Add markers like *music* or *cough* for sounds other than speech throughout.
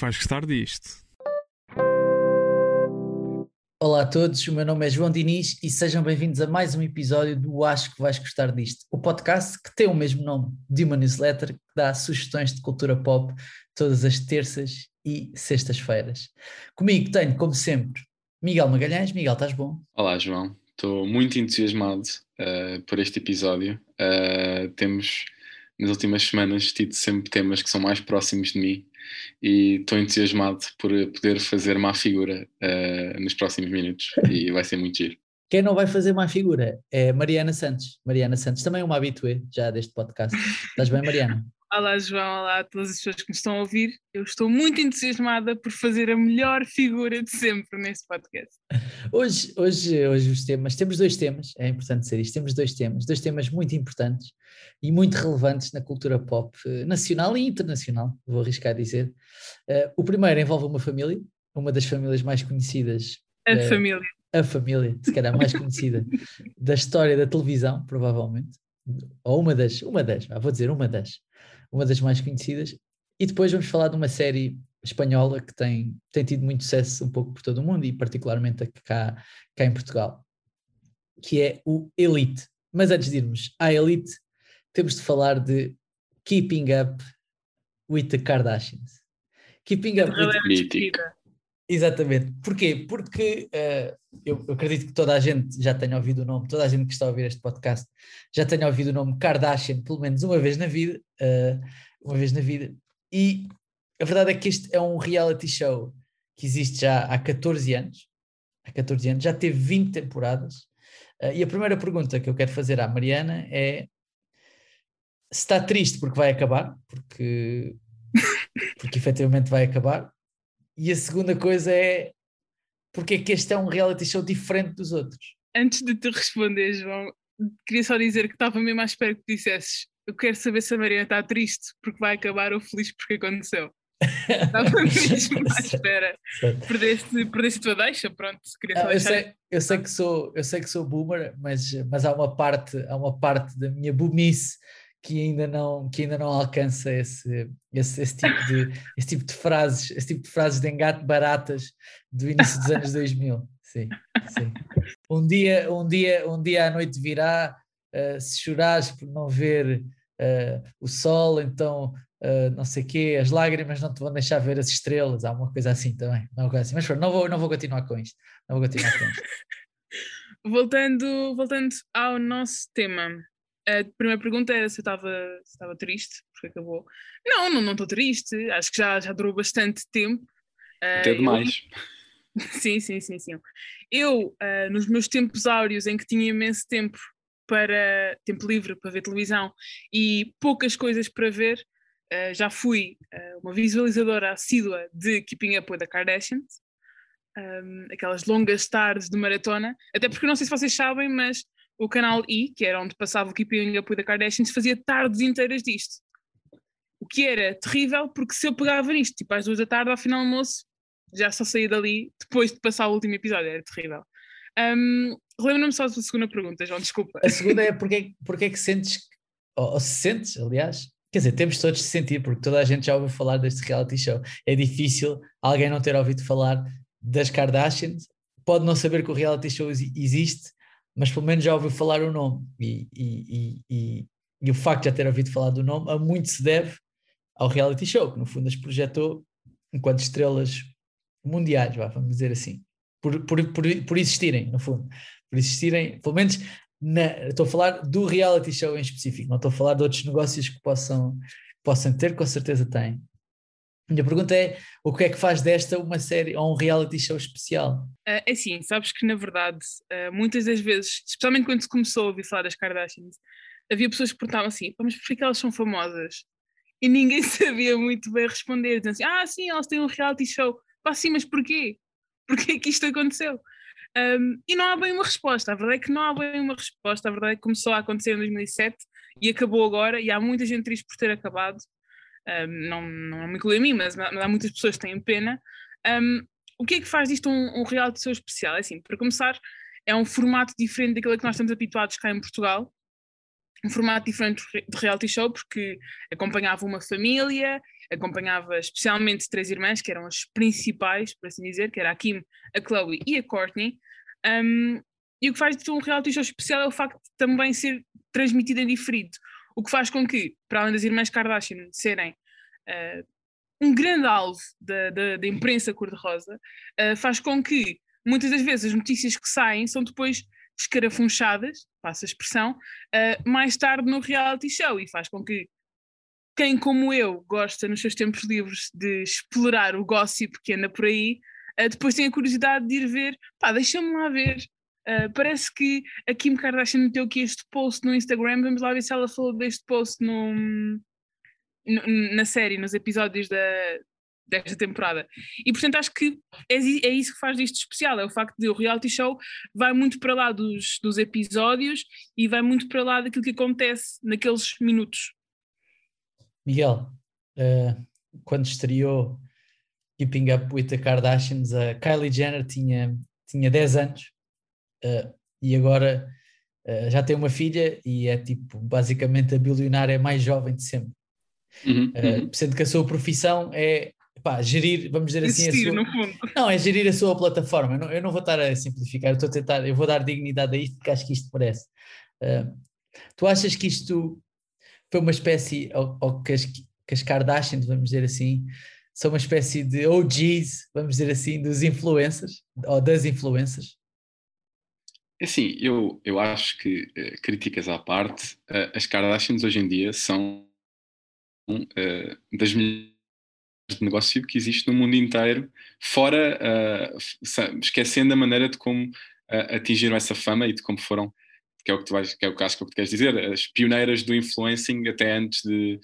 que vais gostar disto. Olá a todos, o meu nome é João Diniz e sejam bem-vindos a mais um episódio do Acho que vais gostar disto, o podcast que tem o mesmo nome de uma newsletter que dá sugestões de cultura pop todas as terças e sextas-feiras. Comigo tenho, como sempre, Miguel Magalhães. Miguel, estás bom? Olá, João. Estou muito entusiasmado uh, por este episódio. Uh, temos, nas últimas semanas, tido sempre temas que são mais próximos de mim e estou entusiasmado por poder fazer má figura uh, nos próximos minutos e *laughs* vai ser muito giro. Quem não vai fazer má figura é Mariana Santos. Mariana Santos também é uma habituê já deste podcast. Estás bem, Mariana? Olá, João. Olá a todas as pessoas que me estão a ouvir. Eu estou muito entusiasmada por fazer a melhor figura de sempre neste podcast. Hoje, hoje, hoje os temas, temos dois temas, é importante dizer isto, temos dois temas, dois temas muito importantes e muito relevantes na cultura pop eh, nacional e internacional, vou arriscar a dizer. Uh, o primeiro envolve uma família, uma das famílias mais conhecidas. A uh, família. A família, se calhar mais conhecida *laughs* da história da televisão, provavelmente. Ou uma das, uma das, vou dizer uma das uma das mais conhecidas. E depois vamos falar de uma série espanhola que tem, tem tido muito sucesso um pouco por todo o mundo e particularmente cá, cá em Portugal, que é o Elite. Mas antes de irmos à Elite, temos de falar de Keeping Up with the Kardashians. Keeping Up with the... Exatamente. Porquê? Porque uh, eu, eu, acredito que toda a gente já tenha ouvido o nome, toda a gente que está a ouvir este podcast já tenha ouvido o nome Kardashian pelo menos uma vez na vida, uh, uma vez na vida. E a verdade é que este é um reality show que existe já há 14 anos, há 14 anos, já teve 20 temporadas. Uh, e a primeira pergunta que eu quero fazer à Mariana é se está triste porque vai acabar, porque, porque efetivamente vai acabar, e a segunda coisa é porque é que este é um reality show diferente dos outros? Antes de te responder, João, queria só dizer que estava mesmo à espera que dissesses eu quero saber se a Mariana está triste porque vai acabar ou feliz porque aconteceu. *laughs* Estava mesmo à espera. Perdeste, perdeste a tua deixa, pronto. Queria só eu, sei, eu, sei que sou, eu sei que sou boomer, mas, mas há uma parte, há uma parte da minha boomice que ainda não, que ainda não alcança esse, esse, esse, tipo de, esse tipo de frases, esse tipo de frases de engate baratas do início dos anos 2000. Sim, sim. Um dia, um dia, um dia à noite virá, uh, se chorares por não ver uh, o sol, então uh, não sei quê, as lágrimas não te vão deixar ver as estrelas, há uma coisa assim também, coisa assim. Mas não vou, não vou continuar com isto, não vou continuar com isto. *laughs* voltando, voltando ao nosso tema, a primeira pergunta era se eu estava triste, porque acabou. Não, não estou triste, acho que já, já durou bastante tempo. Até uh, demais. Eu... *laughs* sim, sim, sim, sim. Eu, uh, nos meus tempos áureos, em que tinha imenso tempo para tempo livre para ver televisão e poucas coisas para ver, uh, já fui uma visualizadora assídua de Keeping Up with the Kardashians, um, aquelas longas tardes de maratona, até porque não sei se vocês sabem, mas o canal I, que era onde passava o Keeping Up with the Kardashians, fazia tardes inteiras disto. O que era terrível, porque se eu pegava nisto, tipo às duas da tarde, ao final do almoço, já só saía dali depois de passar o último episódio, era terrível. Um, Relembra-me só da segunda pergunta, João, desculpa. A segunda é porque, porque é que sentes, ou, ou se sentes, aliás, quer dizer, temos todos de sentir, porque toda a gente já ouviu falar deste reality show. É difícil alguém não ter ouvido falar das Kardashians, pode não saber que o reality show existe, mas pelo menos já ouviu falar o nome. E, e, e, e, o facto de já ter ouvido falar do nome a muito se deve ao reality show, que no fundo as projetou enquanto estrelas mundiais, vamos dizer assim, por, por, por, por existirem, no fundo, por existirem, pelo menos na, estou a falar do reality show em específico, não estou a falar de outros negócios que possam, possam ter, com certeza têm. Minha pergunta é: o que é que faz desta uma série ou um reality show especial? Uh, é assim, sabes que na verdade, uh, muitas das vezes, especialmente quando se começou a ouvir falar das Kardashians, havia pessoas que perguntavam assim: mas por que elas são famosas? E ninguém *laughs* sabia muito bem responder, dizendo assim: ah, sim, elas têm um reality show. Pá, sim, mas porquê? Porquê que isto aconteceu? Um, e não há bem uma resposta, a verdade é que não há bem uma resposta, a verdade é que começou a acontecer em 2007 e acabou agora, e há muita gente triste por ter acabado, um, não, não me inclui a mim, mas, mas, há muitas pessoas que têm pena. Um, o que é que faz disto um, um reality show especial? É assim, para começar, é um formato diferente daquilo que nós estamos habituados cá em Portugal, um formato diferente de reality show, porque acompanhava uma família, acompanhava especialmente três irmãs, que eram as principais, por assim dizer, que era a Kim, a Chloe e a Courtney. Um, e o que faz de um reality show especial é o facto de também ser transmitido em diferido. O que faz com que, para além das irmãs Kardashian serem uh, um grande alvo da, da, da imprensa cor-de-rosa, uh, faz com que muitas das vezes as notícias que saem são depois escarafunchadas, passa a expressão, uh, mais tarde no reality show e faz com que quem como eu gosta nos seus tempos livres de explorar o gossip que anda por aí, uh, depois tem a curiosidade de ir ver, pá, deixa-me lá ver. Uh, parece que a Kim Kardashian meteu aqui este post no Instagram, vamos lá ver se ela falou deste post no, no na série, nos episódios da, desta temporada. E portanto acho que é, é, isso que faz disto especial, é o facto de o reality show vai muito para lá dos, dos episódios e vai muito para lá daquilo que acontece naqueles minutos. Miguel, uh, quando estreou Keeping Up with the Kardashians, a Kylie Jenner tinha, tinha 10 anos uh, e agora uh, já tem uma filha e é tipo basicamente a bilionária mais jovem de sempre. Uhum, uhum. Sendo que a sua profissão é pá, gerir, vamos dizer assim, Existir, sua... no fundo. *laughs* Não, é gerir a sua plataforma. Eu não, eu não vou estar a simplificar, eu estou a tentar, eu vou dar dignidade a isto porque acho que isto merece. Tu achas que isto foi uma espécie, ou, ou que, as, que as Kardashians, vamos dizer assim, são uma espécie de OGs, vamos dizer assim, dos influencers, ou das influências? É assim, eu, eu acho que, uh, críticas à parte, uh, as Kardashians hoje em dia são uh, das melhores de negócio que existe no mundo inteiro, fora esquecendo a maneira de como atingiram essa fama e de como foram, que é o que tu vais, que é o que que, é queres dizer, as pioneiras do influencing até antes de,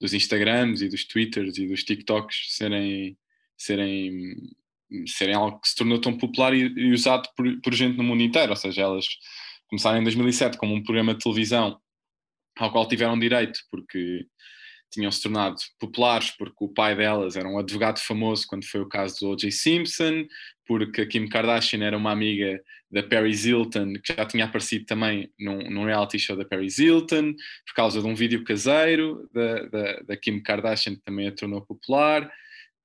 dos Instagrams e dos Twitters e dos TikToks serem, serem, serem algo que se tornou tão popular e, e usado por, por gente no mundo inteiro, ou seja, elas começaram em 2007 como um programa de televisão ao qual tiveram direito, porque tinham se tornado populares porque o pai delas era um advogado famoso quando foi o caso do O.J. Simpson, porque a Kim Kardashian era uma amiga da Paris Hilton, que já tinha aparecido também num, num reality show da Paris Hilton, por causa de um vídeo caseiro da, da, da Kim Kardashian, que também a tornou popular.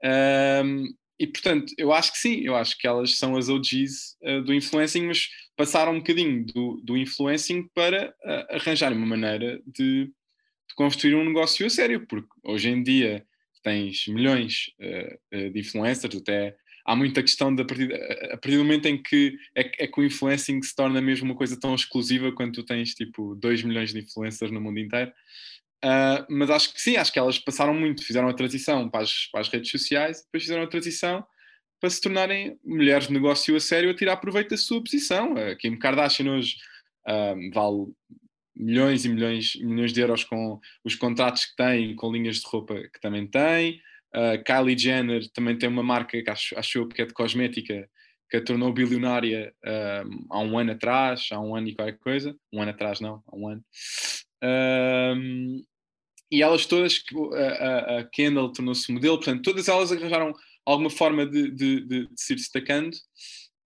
Um, e portanto, eu acho que sim, eu acho que elas são as OGs uh, do influencing, mas passaram um bocadinho do, do influencing para uh, arranjar uma maneira de de construir um negócio a sério, porque hoje em dia tens milhões uh, de influencers, até há muita questão de a partir, a partir do momento em que é, é, que o influencing se torna mesmo uma coisa tão exclusiva quando tu tens tipo 2 milhões de influencers no mundo inteiro. Uh, mas acho que sim, acho que elas passaram muito, fizeram a transição para as, para as redes sociais, depois fizeram a transição para se tornarem mulheres de negócio a sério a tirar proveito da sua posição. A Kim Kardashian hoje uh, vale milhões e milhões, milhões de euros com os contratos que tem, com linhas de roupa que também tem. Uh, Kylie Jenner também tem uma marca que acho, acho que é de cosmética que a tornou bilionária um, há um ano atrás, há um ano e qualquer coisa. Um ano atrás, não, há um ano. Um, e elas todas, a, a Kendall tornou-se modelo, portanto, todas elas arranjaram alguma forma de, de, de, de se ir destacando.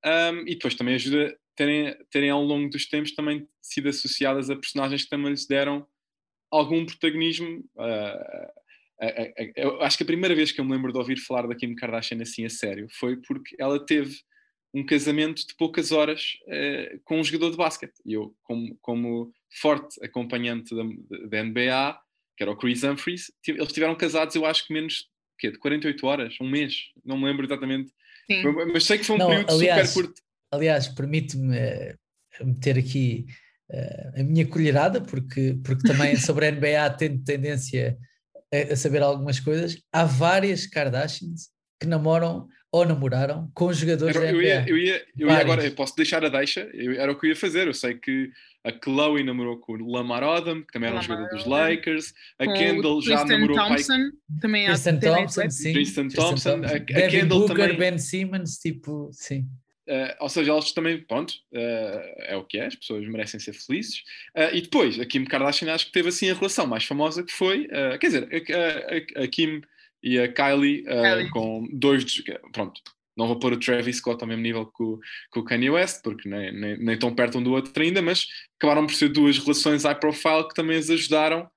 Um, e depois também ajuda terem, terem ao longo dos tempos também sido associadas a personagens que também lhes deram algum protagonismo. Uh, eu acho que a primeira vez que eu me lembro de ouvir falar da Kim Kardashian assim a sério foi porque ela teve um casamento de poucas horas eh, com um jogador de basquete. E eu, como, como forte acompanhante da, da, NBA, que era o Chris Humphries, eles estiveram casados, eu acho que menos que de 48 horas, um mês, não me lembro exatamente. Mas sei que foi um não, período aliás, super curto aliás, permite-me uh, meter aqui uh, a minha colherada, porque, porque também *laughs* sobre a NBA tenho tendência a, a, saber algumas coisas. Há várias Kardashians que namoram ou namoraram com jogadores era, da NBA. Eu ia, eu ia, eu ia agora, eu posso deixar a deixa, eu, era o que eu ia fazer. Eu sei que a Chloe namorou com o Lamar Odom, que também era um jogador dos Lakers, a com Kendall já Tristan namorou Thompson, pai... também Tristan Thompson, sim. Tristan Thompson, a, a Kendall Booker, também. Ben Simmons, tipo, sim. Uh, ou seja, eles também, pronto, uh, é o que é, as pessoas merecem ser felizes. Uh, e depois, a Kim Kardashian acho que teve assim a relação mais famosa que foi, quer dizer, a, a, a, Kim e a Kylie, Kylie. com dois, pronto, não vou pôr o Travis Scott ao mesmo nível que o, que o Kanye West, porque nem, nem, nem tão perto um do outro ainda, mas acabaram por ser duas relações high profile que também as ajudaram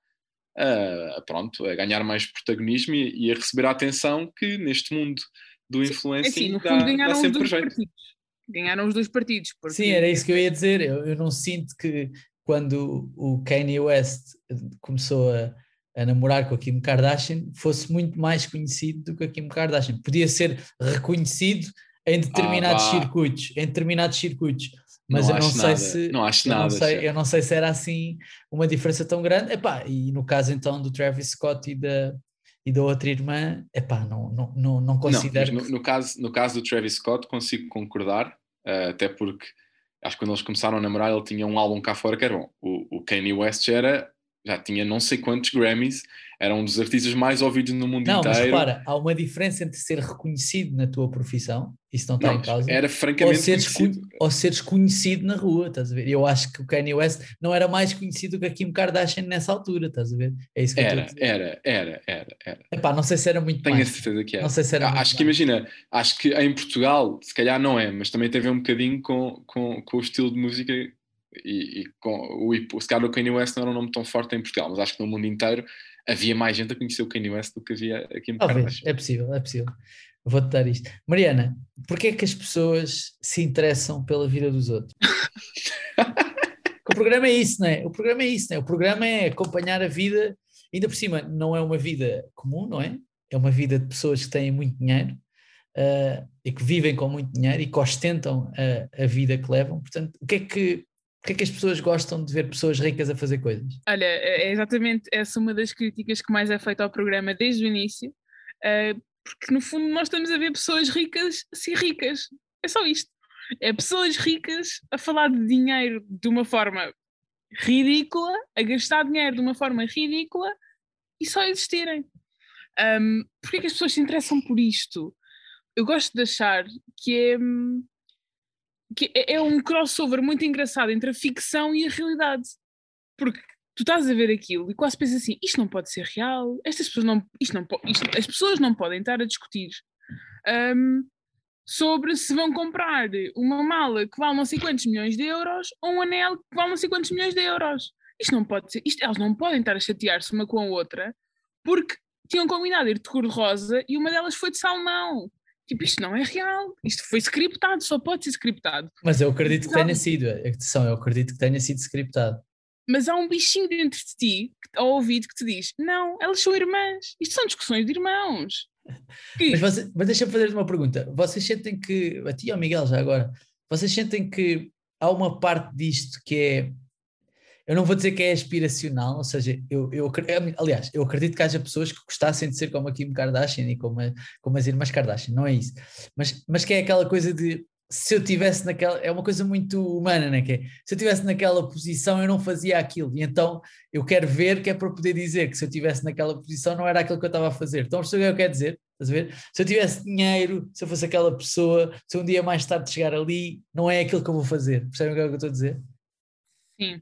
a, pronto, a ganhar mais protagonismo e, e, a receber a atenção que neste mundo do influencing é assim, dá, dá sempre jeito. Partidos. Ganharam os dois partidos. Porque... Sim, era isso que eu ia dizer. Eu, eu não sinto que quando o Kanye West começou a, a namorar com a Kim Kardashian fosse muito mais conhecido do que a Kim Kardashian. Podia ser reconhecido em determinados ah, circuitos, em determinados circuitos, mas não eu não sei nada. se não acho eu nada. Não sei, eu não sei se era assim uma diferença tão grande. Epá, e no caso então do Travis Scott e da, e da outra irmã, epá, não, não, não, não considero. Não, no, no, caso, no caso do Travis Scott consigo concordar, uh, até porque acho que quando eles começaram a namorar ele tinha um álbum cá fora que era bom. O, o Kanye West já era já tinha não sei quantos Grammys, era um dos artistas mais ouvidos no mundo não, inteiro. Não, mas repara, há uma diferença entre ser reconhecido na tua profissão, isso não está não, em causa, era francamente ou seres, conhecido. ou seres conhecido na rua, estás a ver? Eu acho que o Kanye West não era mais conhecido que a Kim Kardashian nessa altura, estás a ver? É isso que era, eu era, era, era, era. Epá, não sei se era muito Tenho mais. a certeza que era. Não sei se era ah, Acho que mais. imagina, acho que em Portugal, se calhar não é, mas também teve um bocadinho com, com, com o estilo de música e, e com, o, se calhar o Kanye West não era um nome tão forte em Portugal, mas acho que no mundo inteiro havia mais gente a conhecer o Kanye West do que havia aqui em Portugal. É possível, é possível. Vou-te dar isto. Mariana, porquê é que as pessoas se interessam pela vida dos outros? *laughs* o programa é isso, não é? O programa é isso, não é? O programa é acompanhar a vida, ainda por cima, não é uma vida comum, não é? É uma vida de pessoas que têm muito dinheiro uh, e que vivem com muito dinheiro e que ostentam a, a vida que levam. Portanto, o que é que Porquê é que as pessoas gostam de ver pessoas ricas a fazer coisas? Olha, é, é exatamente essa uma das críticas que mais é feita ao programa desde o início, uh, porque no fundo nós estamos a ver pessoas ricas se ricas. É só isto. É pessoas ricas a falar de dinheiro de uma forma ridícula, a gastar dinheiro de uma forma ridícula e só existirem. Um, Porquê é que as pessoas se interessam por isto? Eu gosto de achar que é hum, que é, é um crossover muito engraçado entre a ficção e a realidade. Porque tu estás a ver aquilo e quase pensas assim: isto não pode ser real, estas pessoas não, isto não isto, as pessoas não podem estar a discutir um, sobre se vão comprar uma mala que vale não sei quantos milhões de euros ou um anel que vale não sei quantos milhões de euros. Isto não pode ser, isto, elas não podem estar a chatear-se uma com a outra porque tinham combinado ir de cor-de-rosa e uma delas foi de salmão. Tipo, isto não é real, isto foi scriptado, só pode ser scriptado. Mas eu acredito que tenha sido, atenção, eu acredito que tenha sido scriptado. Mas há um bichinho dentro de ti, ao ouvido, que te diz: não, elas são irmãs, isto são discussões de irmãos. *laughs* Que... Mas, você, mas deixa-me fazer uma pergunta: vocês sentem que, a ti ao Miguel já agora, vocês sentem que há uma parte disto que é eu não vou dizer que é aspiracional, ou seja, eu, eu, aliás, eu acredito que haja pessoas que gostassem de ser como a Kim Kardashian e como, a, como as irmãs Kardashian, não é isso, mas, mas que é aquela coisa de se eu tivesse naquela, é uma coisa muito humana, né? que é, se eu tivesse naquela posição eu não fazia aquilo, e então eu quero ver que é para poder dizer que se eu tivesse naquela posição não era aquilo que eu estava a fazer, então percebeu o que eu quero dizer? Estás a ver? Se eu tivesse dinheiro, se eu fosse aquela pessoa, se um dia mais tarde chegar ali, não é aquilo que eu vou fazer, percebem o que é que eu estou a dizer? Sim,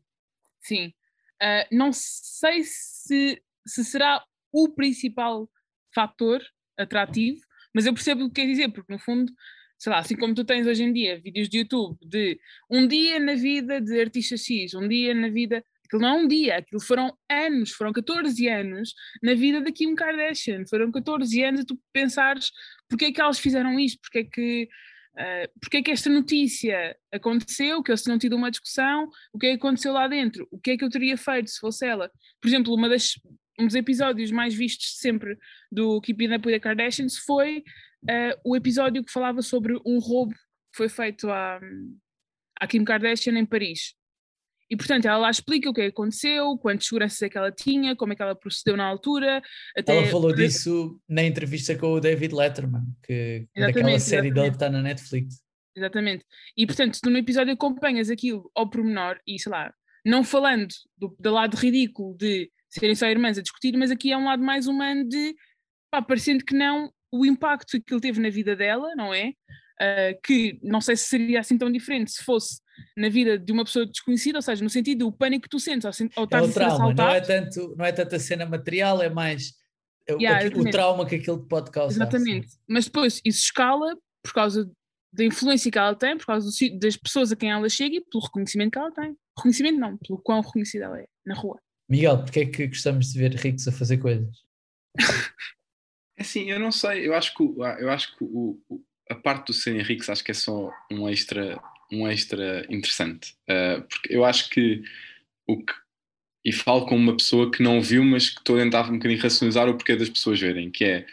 Sim. Uh, não sei se, se será o principal fator atrativo, mas eu percebo o que quer dizer, porque no fundo, sei lá, assim como tu tens hoje em dia vídeos de YouTube de um dia na vida de artista X, um dia na vida. Aquilo não é um dia, aquilo foram anos, foram 14 anos na vida da Kim Kardashian, foram 14 anos a tu pensares porque é que elas fizeram isto, porque é que Uh, porque é que esta notícia aconteceu, que eles tinham tido uma discussão, o que é que aconteceu lá dentro, o que é que eu teria feito se fosse ela. Por exemplo, uma das, um dos episódios mais vistos sempre do Keeping Up with the Kardashians foi uh, o episódio que falava sobre um roubo que foi feito à, à Kim Kardashian em Paris. E, portanto, ela lá explica o que aconteceu, quantas seguranças é que ela tinha, como é que ela procedeu na altura. Até... Ela falou disso na entrevista com o David Letterman, que, daquela série exatamente. dele que está na Netflix. Exatamente. E, portanto, tu no episódio acompanhas aquilo ao pormenor e, sei lá, não falando do, do lado ridículo de serem só irmãs a discutir, mas aqui é um lado mais humano de, pá, parecendo que não, o impacto que ele teve na vida dela, não é? Uh, que não sei se seria assim tão diferente se fosse na vida de uma pessoa desconhecida, ou seja, no sentido do pânico que tu sentes ao, ao estar é o trauma, não é, tanto, não é tanto a cena material, é mais yeah, o, o, trauma que aquilo pode causar. Exatamente, assim. mas depois isso escala por causa da influência que ela tem, por causa das pessoas a quem ela chega e pelo reconhecimento que ela tem. Reconhecimento não, pelo quão reconhecida ela é na rua. Miguel, porque é que gostamos de ver ricos a fazer coisas? É assim, eu não sei, eu acho que, eu acho que o, o, a parte do serem ricos acho que é só um extra, um extra interessante. Uh, porque eu acho que o que. E falo como uma pessoa que não viu, mas que estou a tentar um bocadinho racionalizar o porquê das pessoas verem, que é.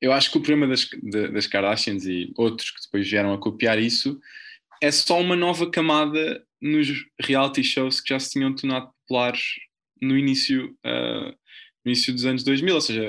Eu acho que o problema das, das Kardashians e outros que depois vieram a copiar isso é só uma nova camada nos reality shows que já se tinham tornado populares no início, uh, no início dos anos 2000. Ou seja,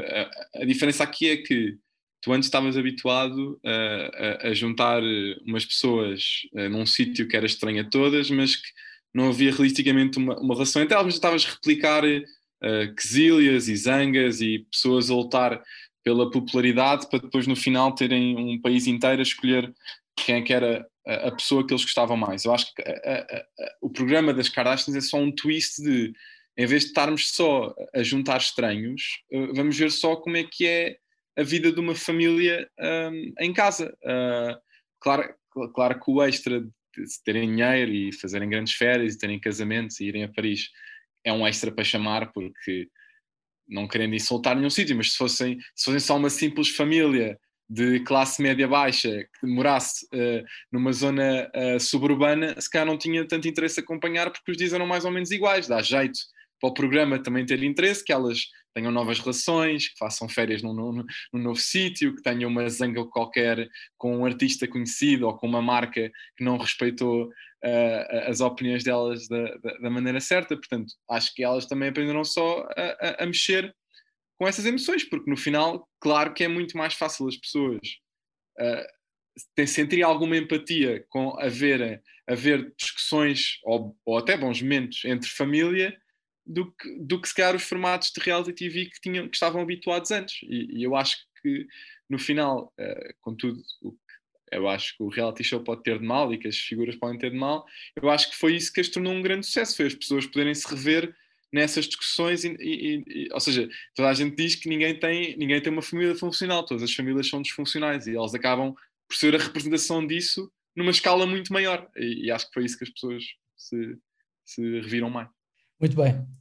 a, a diferença aqui é que tu antes estavas habituado a, a, juntar umas pessoas uh, num sítio que era estranho a todas, mas que não havia realisticamente uma, uma relação entre elas, mas estavas a replicar uh, quesílias e zangas e pessoas a lutar pela popularidade para depois no final terem um país inteiro a escolher quem é que era a, a pessoa que eles gostavam mais. Eu acho que a, o programa das Kardashians é só um twist de em vez de estarmos só a juntar estranhos, vamos ver só como é que é a vida de uma família um, em casa. Uh, claro, claro que o extra de terem dinheiro e fazerem grandes férias e terem casamentos e irem a Paris é um extra para chamar, porque não querendo insultar nenhum sítio, mas se fossem, se fossem só uma simples família de classe média baixa que morasse uh, numa zona uh, suburbana, se calhar não tinha tanto interesse acompanhar porque os dias eram mais ou menos iguais, dá jeito para o programa também ter interesse, que elas tenham novas relações, que façam férias num, num, num novo sítio, que tenham uma zanga qualquer com um artista conhecido ou com uma marca que não respeitou uh, as opiniões delas da, da, da, maneira certa. Portanto, acho que elas também aprenderam só a, a, a, mexer com essas emoções, porque no final, claro que é muito mais fácil as pessoas uh, sentirem alguma empatia com haver, haver discussões ou, ou até bons momentos entre família do que, do que se calhar os formatos de reality TV que, tinham, que estavam habituados antes. E, e eu acho que no final, uh, contudo, o que eu acho que o reality show pode ter de mal e que as figuras podem ter de mal, eu acho que foi isso que as tornou um grande sucesso, foi as pessoas poderem se rever nessas discussões, e, e, e, ou seja, toda a gente diz que ninguém tem, ninguém tem uma família funcional, todas as famílias são disfuncionais e elas acabam por ser a representação disso numa escala muito maior e, acho que foi isso que as pessoas se, se reviram mais. Muito bem.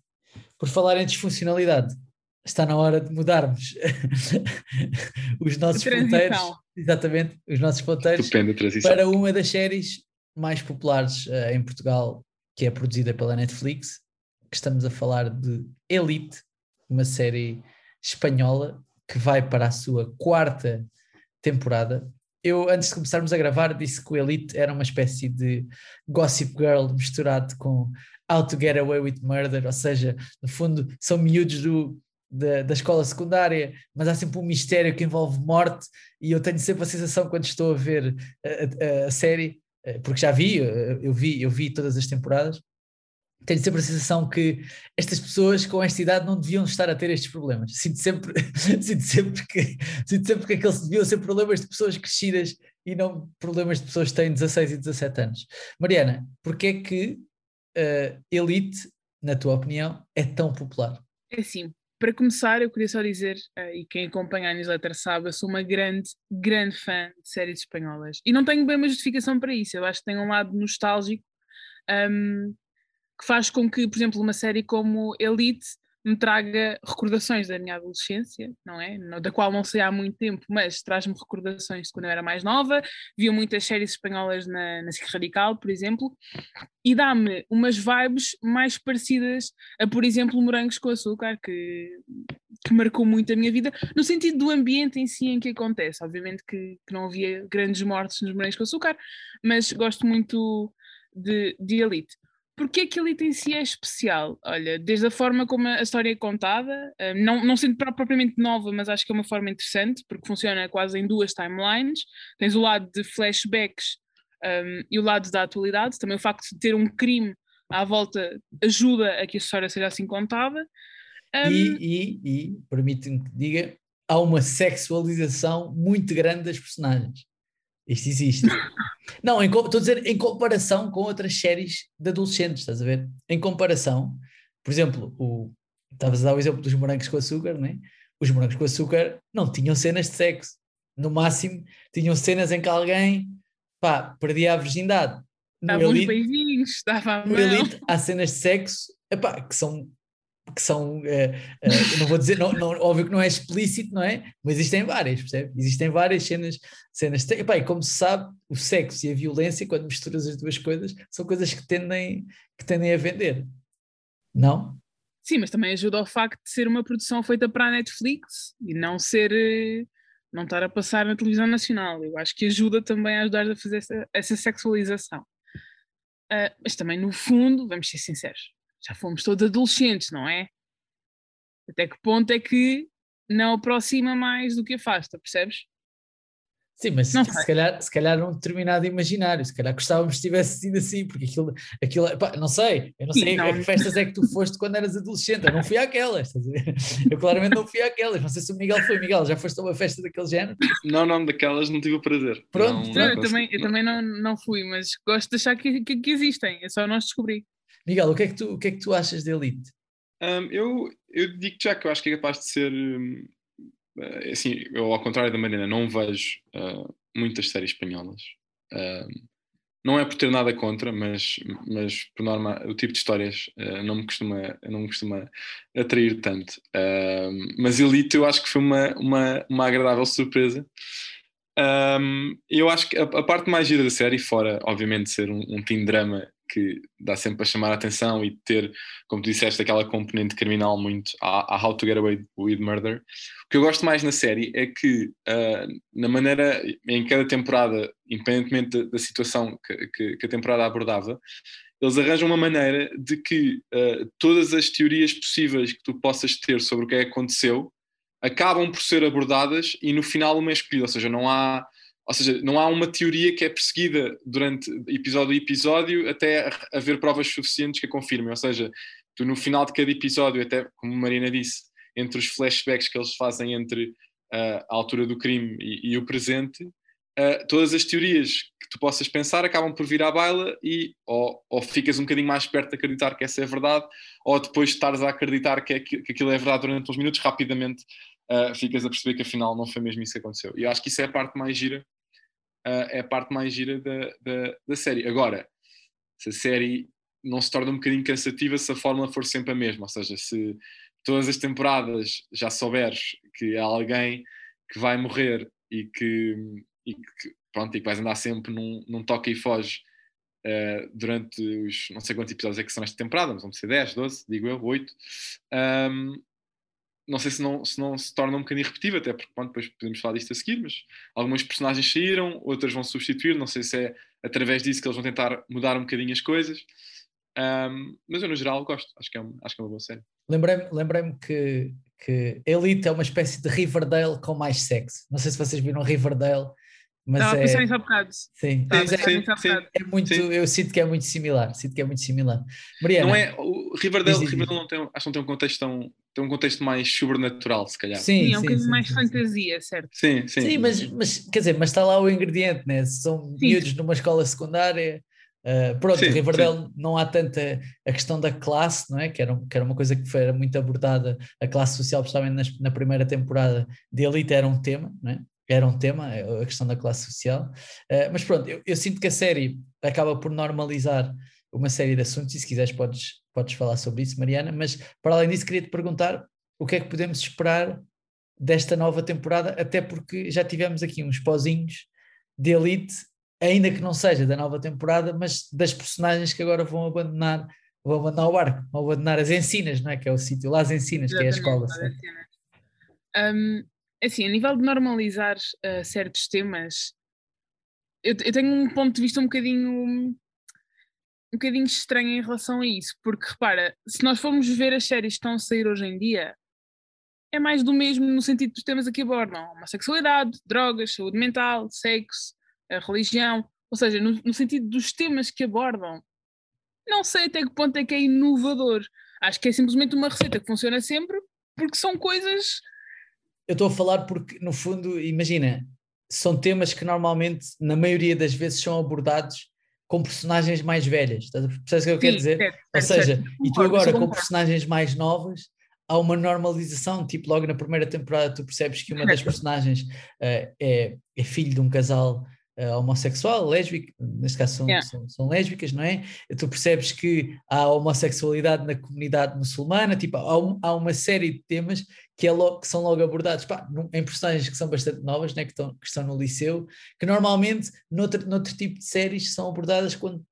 Por falar em disfuncionalidade, está na hora de mudarmos *laughs* os nossos ponteiros, exatamente, os nossos ponteiros para uma das séries mais populares uh, em Portugal, que é produzida pela Netflix, que estamos a falar de Elite, uma série espanhola que vai para a sua quarta temporada. Eu, antes de começarmos a gravar, disse que o Elite era uma espécie de Gossip Girl misturado com How to Get Away with Murder, ou seja, no fundo são miúdos do, da, da escola secundária, mas há sempre um mistério que envolve morte, e eu tenho sempre a sensação quando estou a ver a, a, a série, eh, porque já vi, eh, eu vi, eu vi todas as temporadas, tenho sempre a sensação que estas pessoas com esta idade não deviam estar a ter estes problemas. Sinto sempre, *laughs* sinto sempre, que, sinto sempre que aqueles deviam ser problemas de pessoas crescidas e não problemas de pessoas que têm 16 e 17 anos. Mariana, porquê é que uh, Elite, na tua opinião, é tão popular? É assim, para começar, eu queria só dizer, uh, e quem acompanha a newsletter sabe, eu sou uma grande, grande fã de séries espanholas. E não tenho bem uma justificação para isso. Eu acho que tem um lado nostálgico um, que faz com que, por exemplo, uma série como Elite me traga recordações da minha adolescência, não é? Da qual não sei há muito tempo, mas traz-me recordações de quando eu era mais nova. Via muitas séries espanholas na, na SIC Radical, por exemplo, e dá-me umas vibes mais parecidas a, por exemplo, Morangos com Açúcar, que, que marcou muito a minha vida, no sentido do ambiente em si em que acontece. Obviamente que, que não havia grandes mortes nos Morangos com Açúcar, mas gosto muito de, de Elite. Porque aquilo em si é especial? Olha, desde a forma como a história é contada, eh, não, não sendo propriamente nova, mas acho que é uma forma interessante, porque funciona quase em duas timelines. Tens o lado de flashbacks um, ehm, e o lado da atualidade. Também o facto de ter um crime à volta ajuda a que a história seja assim contada. Um, e, ehm, e, e permite-me que diga, há uma sexualização muito grande das personagens. Isto existe. Não, estou a dizer em comparação com outras séries de adolescentes, estás a ver? Em comparação, por exemplo, o, estavas a dar o exemplo dos morangos com açúcar, não é? Os morangos com açúcar não tinham cenas de sexo. No máximo, tinham cenas em que alguém pá, perdia a virgindade. Dava uns beijinhos, dava a No Elite há cenas de sexo epá, que são que são, uh, uh, não vou dizer, não, não, óbvio que não é explícito, não é? Mas existem várias, percebe? Existem várias cenas, cenas. E como se sabe, o sexo e a violência, quando misturas as duas coisas, são coisas que tendem, que tendem a vender, não? Sim, mas também ajuda ao facto de ser uma produção feita para a Netflix e não ser. Eh, não estar a passar na televisão nacional. Eu acho que ajuda também a ajudar a fazer essa, essa sexualização. Uh, mas também, no fundo, vamos ser sinceros, já fomos todos adolescentes, não é? Até que ponto é que não aproxima mais do que afasta, percebes? Sim, mas se, se, calhar, se calhar um determinado imaginário, se calhar gostávamos que tivesse sido assim, porque aquilo, aquilo pá, não sei, eu não sei não. a que festas é que tu foste quando eras adolescente, eu não fui àquelas, eu claramente não fui àquelas, não sei se o Miguel foi, Miguel, já foste a uma festa daquele género? Não, não, daquelas não tive o prazer. Pronto, não, não eu, também, eu também não, não fui, mas gosto de achar que, que, que existem, é só nós descobrir. Miguel, o que é que tu, o que é que tu achas de Elite? Um, eu, eu digo já que eu acho que é capaz de ser um, eh, assim, eu ao contrário da Marina não vejo uh, muitas séries espanholas. Uh, não é por ter nada contra, mas, mas por norma o tipo de histórias uh, não, me costuma, não me costuma atrair tanto. mas Elite eu acho que foi uma, uma, uma agradável surpresa. Um, eu acho que a, a, parte mais gira da série, fora obviamente ser um, um teen drama que dá sempre a chamar a atenção e ter, como tu disseste, aquela componente criminal muito a, a How to Get Away with Murder. O que eu gosto mais na série é que, uh, na maneira em cada temporada, independentemente da, da situação que, que, que, a temporada abordava, eles arranjam uma maneira de que uh, todas as teorias possíveis que tu possas ter sobre o que é que aconteceu acabam por ser abordadas e no final uma é escolhida, ou seja, não há ou seja, não há uma teoria que é perseguida durante episódio a episódio até haver provas suficientes que a confirmem. Ou seja, tu no final de cada episódio, até como a Marina disse, entre os flashbacks que eles fazem entre uh, a altura do crime e, e o presente, uh, todas as teorias que tu possas pensar acabam por vir à baila e ou, ou, ficas um bocadinho mais perto de acreditar que essa é verdade, ou depois de estares a acreditar que, é, que aquilo é verdade durante uns minutos, rapidamente uh, ficas a perceber que afinal não foi mesmo isso que aconteceu. E eu acho que isso é a parte mais gira uh, é a parte mais gira da, da, da, série. Agora, se a série não se torna um bocadinho cansativa se a fórmula for sempre a mesma, ou seja, se todas as temporadas já souberes que há alguém que vai morrer e que, e que pronto, e que vais andar sempre num, num toque e foge uh, durante os não sei quantos episódios é que são esta temporada, mas vão ser 10, 12, digo eu, 8. Um, não sei se não, se não se torna um bocadinho repetitivo, até porque depois podemos falar disto a seguir, mas algumas personagens saíram, outras vão substituir, não sei se é através disso que eles vão tentar mudar um bocadinho as coisas. Um, mas eu, no geral, gosto, acho que é, acho que é uma boa série. Lembrei-me lembrei que, que Elite é uma espécie de Riverdale com mais sexo. Não sei se vocês viram Riverdale, mas Estava é... a pensar nisso há bocado. Sim, sim, sim, sim, é muito, sim. eu sinto que é muito similar. Sinto que é muito similar. Mariana, não é, o Riverdale, Riverdale não tem, acho que não tem um contexto tão, tem um contexto mais sobrenatural, se calhar. Sim, sim é um bocadinho mais fantasia, certo? Sim, sim. Sim, mas, mas quer dizer, mas está lá o ingrediente, né? São miúdos numa escola secundária. Uh, pronto, sim, Riverdale sim. não há tanta a questão da classe, não é? Que era, que era uma coisa que foi muito abordada, a classe social, principalmente na primeira temporada de Elite, era um tema, não é? Era um tema, a questão da classe social. Uh, mas pronto, eu, eu, sinto que a série acaba por normalizar uma série de assuntos, e se quiseres podes, podes falar sobre isso, Mariana. Mas para além disso, queria te perguntar o que é que podemos esperar desta nova temporada, até porque já tivemos aqui uns pozinhos de elite, ainda que não seja da nova temporada, mas das personagens que agora vão abandonar, vão abandonar o barco, vão abandonar as ensinas, não é? Que é o sítio, lá as ensinas, que é a escola. Um, assim, a nível de normalizar uh, certos temas, eu, eu, tenho um ponto de vista um bocadinho um bocadinho estranho em relação a isso, porque repara, se nós formos ver as séries que estão a sair hoje em dia, é mais do mesmo no sentido dos temas aqui abordam, uma sexualidade, drogas, saúde mental, sexo, religião, ou seja, no, no sentido dos temas que abordam, não sei até que ponto é que é inovador. Acho que é simplesmente uma receita que funciona sempre, porque são coisas eu estou a falar porque, no fundo, imagina, são temas que normalmente, na maioria das vezes, são abordados com personagens mais velhas. Percebes o que eu quero dizer? Certo, Ou seja, certo. e tu agora com personagens mais novas, há uma normalização, tipo, logo na primeira temporada tu percebes que uma das personagens uh, é, é filho de um casal uh, homossexual, lésbica, neste caso são, yeah. são, são, lésbicas, não é? Tu percebes que há homossexualidade na comunidade muçulmana, tipo, há, um, há uma série de temas que, é logo, que são logo abordados pá, em personagens que são bastante novas, né, que, estão, que estão no liceu, que normalmente noutro, noutro tipo de séries são abordadas quando,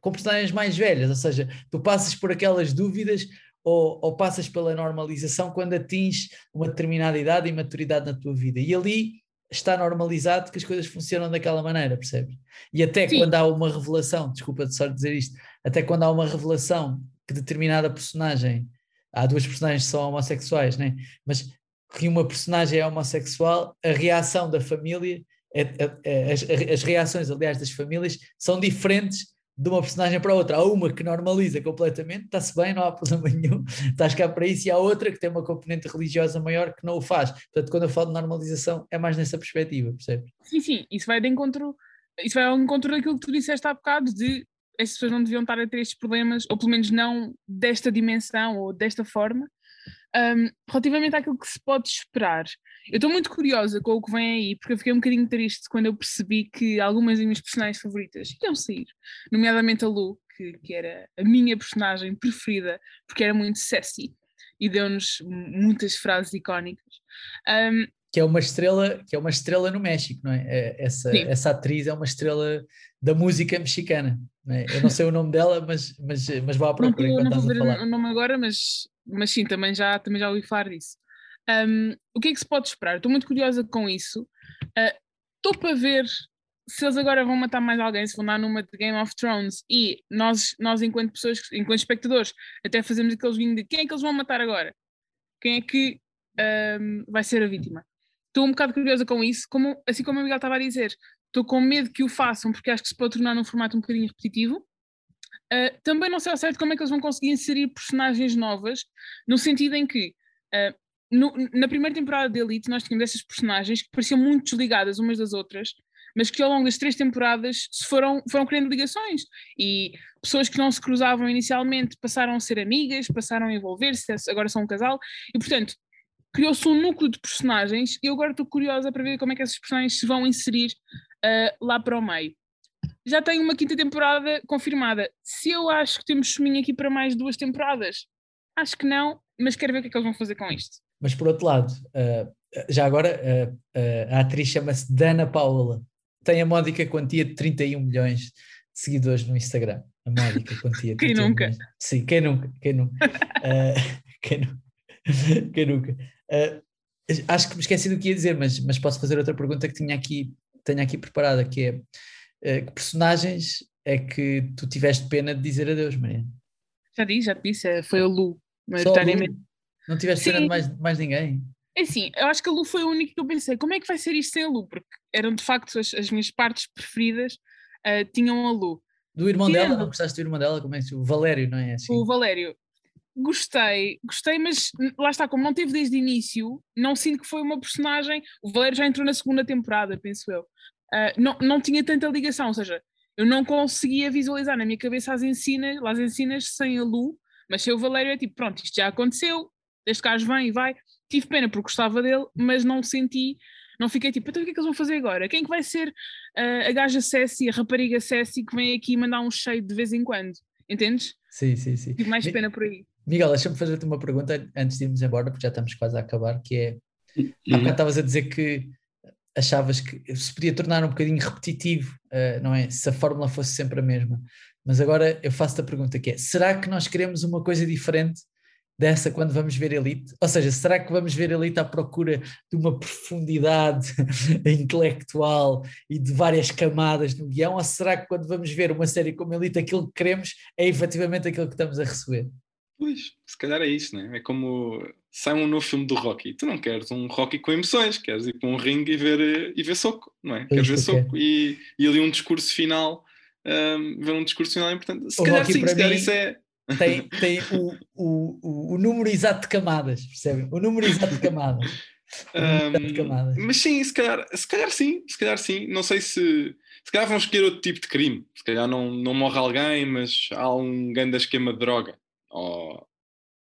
com personagens mais velhas, ou seja, tu passas por aquelas dúvidas ou, ou, passas pela normalização quando atinges uma determinada idade e maturidade na tua vida. E ali está normalizado que as coisas funcionam daquela maneira, percebes? E até Sim. quando há uma revelação, desculpa de só dizer isto, até quando há uma revelação que determinada personagem, há duas personagens que são homossexuais, né? mas que uma personagem é homossexual, a reação da família, é, é, é, as, as reações, aliás, das famílias são diferentes de uma personagem para outra. Há uma que normaliza completamente, está-se bem, não há problema *laughs* nenhum, estás cá para isso, e há outra que tem uma componente religiosa maior que não o faz. Portanto, quando eu falo de normalização, é mais nessa perspectiva, percebes? Sim, sim, isso vai de encontro, isso vai ao encontro daquilo que tu disseste há bocado, de estas pessoas não deviam estar a ter estes problemas, ou pelo menos não desta dimensão ou desta forma, um, relativamente àquilo que se pode esperar, eu estou muito curiosa com o que vem aí, porque eu fiquei um bocadinho triste quando eu percebi que algumas das minhas personagens favoritas iam sair, nomeadamente a Lu, que, que era a minha personagem preferida, porque era muito sassy e deu-nos muitas frases icónicas. Um, que é uma estrela que é uma estrela no México, não é? é essa, essa atriz é uma estrela da música mexicana. Não é? Eu não sei o nome dela, mas, mas, mas vou à procura não, não vou ver o nome agora, mas mas sim, também já, também já ouvi falar disso. Um, o que é que se pode esperar? Estou muito curiosa com isso. Estou uh, para ver se eles agora vão matar mais alguém, se vão dar numa de Game of Thrones e nós, nós enquanto pessoas, enquanto espectadores, até fazemos aqueles vinhos de quem é que eles vão matar agora? Quem é que um, vai ser a vítima? Estou um bocado curiosa com isso, como, assim como o Miguel estava a dizer, estou com medo que o façam porque acho que se pode tornar num formato um bocadinho repetitivo Uh, também não sei ao certo como é que eles vão conseguir inserir personagens novas, no sentido em que uh, no, na primeira temporada de Elite nós tínhamos essas personagens que pareciam muito desligadas umas das outras, mas que ao longo das três temporadas foram, foram criando ligações. E pessoas que não se cruzavam inicialmente passaram a ser amigas, passaram a envolver-se, agora são um casal. E portanto criou-se um núcleo de personagens e eu agora estou curiosa para ver como é que essas personagens se vão inserir uh, lá para o meio já tenho uma quinta temporada confirmada. Se eu acho que temos chuminho aqui para mais duas temporadas, acho que não, mas quero ver o que é que eles vão fazer com isto. Mas por outro lado, uh, já agora, uh, uh, a atriz chama-se Dana Paola, tem a módica quantia de 31 milhões de seguidores no Instagram. A módica quantia. *laughs* quem nunca? Milhões. Sim, quem nunca? Quem nunca? *laughs* quem, nu *laughs* quem nunca? acho que me esqueci do que ia dizer, mas, mas posso fazer outra pergunta que tinha aqui, tenho aqui preparada, que é que personagens é que tu tiveste pena de dizer adeus, Maria? Já disse, já te disse, eh, foi a Lu, maioritariamente. Não tiveste Sim. pena de mais, mais ninguém? É assim, eu acho que a Lu foi a única que eu pensei, como é que vai ser isto sem a Lu? Porque eram de facto as, as minhas partes preferidas, uh, tinham a Lu. Do irmão dela, não gostaste do irmão dela? Como é que O Valério, não é assim? O Valério. Gostei, gostei, mas lá está, como não teve desde o início, não sinto que foi uma personagem. O Valério já entrou na segunda temporada, penso eu uh, não, não tinha tanta ligação, ou seja, eu não conseguia visualizar na minha cabeça as ensinas, as ensinas sem a Lu, mas se o Valério é tipo, pronto, isto já aconteceu, este gajo vem e vai, tive pena porque gostava dele, mas não senti, não fiquei tipo, então o que é que eles vão fazer agora? Quem é que vai ser uh, a gaja Cessi, a rapariga Cessi que vem aqui mandar um cheio de vez em quando? Entendes? Sim, sim, sim. Tive mais pena por aí. Miguel, deixa-me fazer-te uma pergunta antes de irmos embora, porque já estamos quase a acabar, que é, há bocado estavas a dizer que achavas que se podia tornar um bocadinho repetitivo, uh, não é? Se a fórmula fosse sempre a mesma. Mas agora eu faço-te a pergunta que é, será que nós queremos uma coisa diferente dessa quando vamos ver Elite? Ou seja, será que vamos ver Elite à procura de uma profundidade *laughs* intelectual e de várias camadas no guião? Ou será que quando vamos ver uma série como Elite aquilo que queremos é efetivamente aquilo que estamos a receber? Pois, se calhar é isso, né? É como sai um novo filme do Rocky. Tu não queres um Rocky com emoções, queres ir para um ringue e ver, e ver soco, não é? Queres ver soco e, e ali um discurso final, um, ver um discurso final é importante. Se o calhar Rocky, sim, se calhar isso é. Tem, *laughs* tem o, o, o, número exato de camadas, percebem? O número exato de camadas. Um, mas sim, se calhar, se calhar sim, se calhar sim. Não sei se. Se calhar vão escolher outro tipo de crime. Se calhar não, não morre alguém, mas há um grande esquema de droga ou,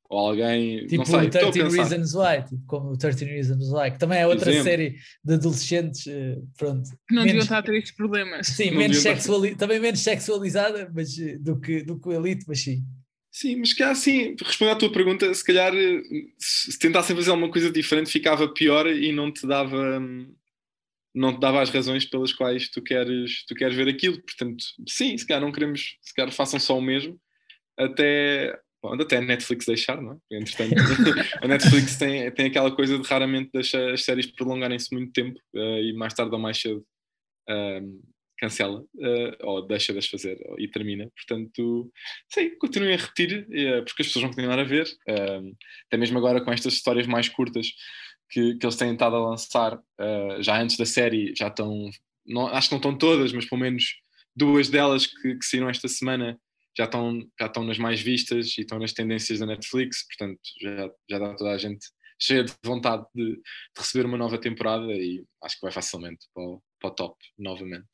ou alguém. Tipo não sei, o estou a 13 pensar. Reasons Why, tipo, como o 13 Reasons Why, que também é outra Exemplo. série de adolescentes, eh, pronto. Não deviam estar a ter estes problemas. Sim, Não menos estar- sexuali também menos sexualizada mas, eh, do, que, do que o Elite, mas sim. Sim, mas que assim, respondendo à tua pergunta, se calhar eh, se se tentassem fazer alguma coisa diferente ficava pior e não te dava hum, não te dava as razões pelas quais tu queres, tu queres ver aquilo. Portanto, sim, se calhar não queremos, se calhar façam só o mesmo, até, bom, até a Netflix deixar, não é? Entretanto, *laughs* a Netflix tem, tem aquela coisa de raramente deixa as séries prolongarem-se muito tempo eh, e mais tarde ou mais cedo hum, cancela eh, ou deixa de as fazer e termina. Portanto, sim, continuem a repetir, eh, porque as pessoas vão continuar a ver. eh, até mesmo agora com estas histórias mais curtas que, que eles têm estado a lançar, já antes da série, já estão, não, acho que não estão todas, mas pelo menos duas delas que, que saíram esta semana já estão, já estão nas mais vistas e estão nas tendências da Netflix, portanto já, já dá toda a gente cheia de vontade de, de receber uma nova temporada e acho que vai facilmente para o, para o top novamente.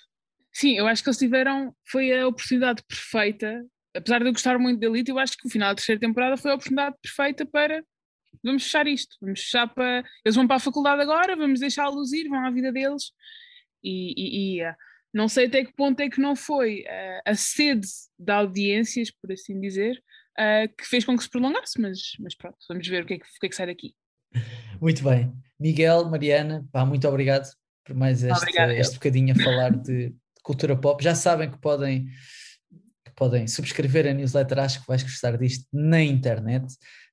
Sim, eu acho que eles tiveram, foi a oportunidade perfeita, apesar de eu gostar muito da Elite, eu acho que o final da terceira temporada foi a oportunidade perfeita para vamos fechar isto, vamos fechar para. Eles vão para a faculdade agora, vamos deixá-los ir, vão à vida deles e, e- e, não sei até que ponto é que não foi ah, a sede de audiências, por assim dizer, ah, que fez com que se prolongasse, mas, mas pronto, vamos ver o que é que, o que, é que sai daqui. Muito bem. Miguel, Mariana, pá, muito obrigado por mais este, Obrigada, este bocadinho a falar de, cultura pop. Já sabem que podem, podem subscrever a newsletter, acho que vais gostar disto na internet,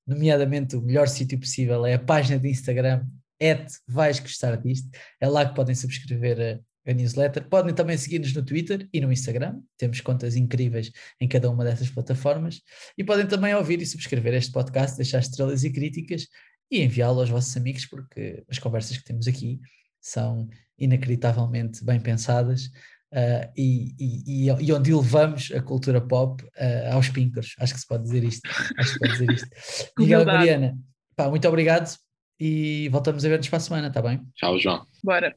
nomeadamente o melhor sítio possível é a página de Instagram, at vais gostar disto, é lá que podem subscrever a, newsletter. Podem também seguir-nos no Twitter e no Instagram, temos contas incríveis em cada uma dessas plataformas, e podem também ouvir e subscrever este podcast, deixar estrelas e críticas e enviá-lo aos vossos amigos, porque as conversas que temos aqui são inacreditavelmente bem pensadas ah, e, e, e- onde elevamos a cultura pop ah, aos píncaros. Acho que se pode dizer isto. Acho que pode dizer isto. Miguel *laughs* e. Mariana, pá, muito obrigado e voltamos a ver-nos para a semana, está bem? Tchau, João. Bora.